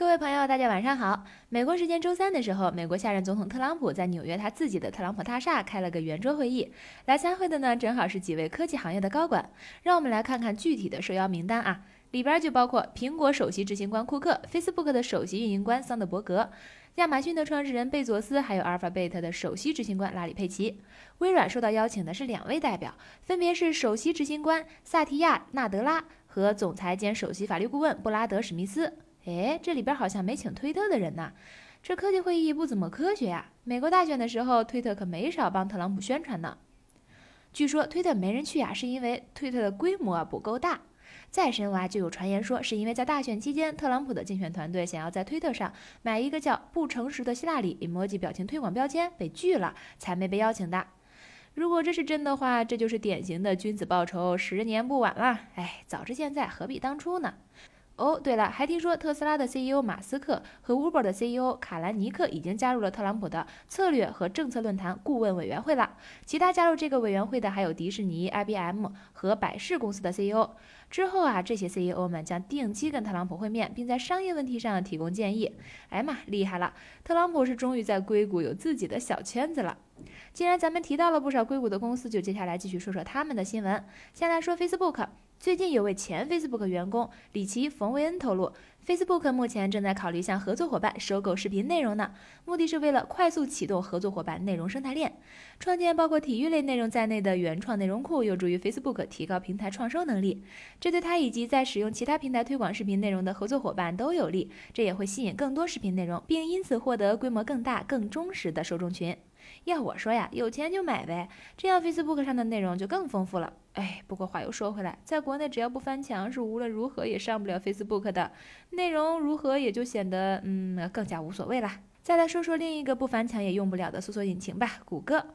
各位朋友，大家晚上好。美国时间周三的时候，美国下任总统特朗普在纽约他自己的特朗普大厦开了个圆桌会议，来参会的呢正好是几位科技行业的高管。让我们来看看具体的受邀名单啊，里边就包括苹果首席执行官库克、Facebook 的首席运营官桑德伯格、亚马逊的创始人贝佐斯，还有阿尔法贝特的首席执行官拉里佩奇。微软受到邀请的是两位代表，分别是首席执行官萨提亚纳德拉和总裁兼首席法律顾问布拉德史密斯。哎，这里边好像没请推特的人呢，这科技会议不怎么科学呀。美国大选的时候，推特可没少帮特朗普宣传呢。据说推特没人去呀，是因为推特的规模不够大。再深挖，就有传言说，是因为在大选期间，特朗普的竞选团队想要在推特上买一个叫“不诚实的希拉里 ”emoji 表情推广标签，被拒了，才没被邀请的。如果这是真的话，这就是典型的君子报仇，十年不晚了。哎，早知现在，何必当初呢？哦，对了，还听说特斯拉的 CEO 马斯克和 Uber 的 CEO 卡兰尼克已经加入了特朗普的策略和政策论坛顾问委员会了。其他加入这个委员会的还有迪士尼、IBM 和百事公司的 CEO。之后啊，这些 CEO 们将定期跟特朗普会面，并在商业问题上提供建议。哎妈，厉害了！特朗普是终于在硅谷有自己的小圈子了。既然咱们提到了不少硅谷的公司，就接下来继续说说他们的新闻。先来说 Facebook。最近有位前 Facebook 员工里奇·冯维恩透露，Facebook 目前正在考虑向合作伙伴收购视频内容呢，目的是为了快速启动合作伙伴内容生态链，创建包括体育类内容在内的原创内容库，有助于 Facebook 提高平台创收能力。这对他以及在使用其他平台推广视频内容的合作伙伴都有利，这也会吸引更多视频内容，并因此获得规模更大、更忠实的受众群。要我说呀，有钱就买呗，这样 Facebook 上的内容就更丰富了。哎，不过话又说回来，在国内只要不翻墙，是无论如何也上不了 Facebook 的内容，如何也就显得嗯更加无所谓了。再来说说另一个不翻墙也用不了的搜索引擎吧，谷歌。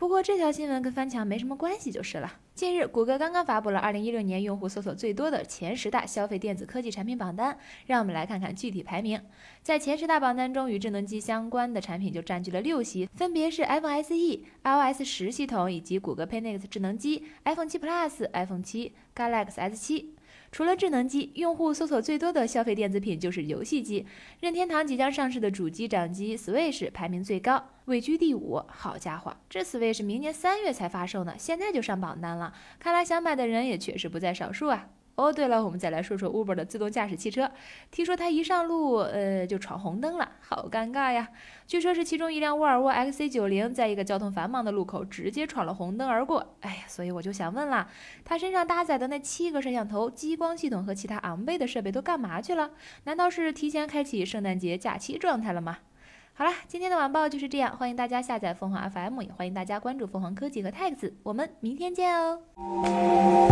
不过这条新闻跟翻墙没什么关系就是了。近日，谷歌刚刚发布了2016年用户搜索最多的前十大消费电子科技产品榜单，让我们来看看具体排名。在前十大榜单中，与智能机相关的产品就占据了六席，分别是 iPhone SE、iOS 十系统以及谷歌 Pay Next 智能机、iPhone 7 Plus、iPhone 7、Galaxy S7。除了智能机，用户搜索最多的消费电子品就是游戏机。任天堂即将上市的主机掌机 Switch 排名最高，位居第五。好家伙，这 Switch 明年三月才发售呢，现在就上榜单了，看来想买的人也确实不在少数啊。哦，对了，我们再来说说 Uber 的自动驾驶汽车。听说它一上路，呃，就闯红灯了，好尴尬呀！据说是其中一辆沃尔沃 XC90 在一个交通繁忙的路口直接闯了红灯而过。哎呀，所以我就想问了，它身上搭载的那七个摄像头、激光系统和其他昂贵的设备都干嘛去了？难道是提前开启圣诞节假期状态了吗？好了，今天的晚报就是这样，欢迎大家下载凤凰 FM，也欢迎大家关注凤凰科技和 Tax，我们明天见哦。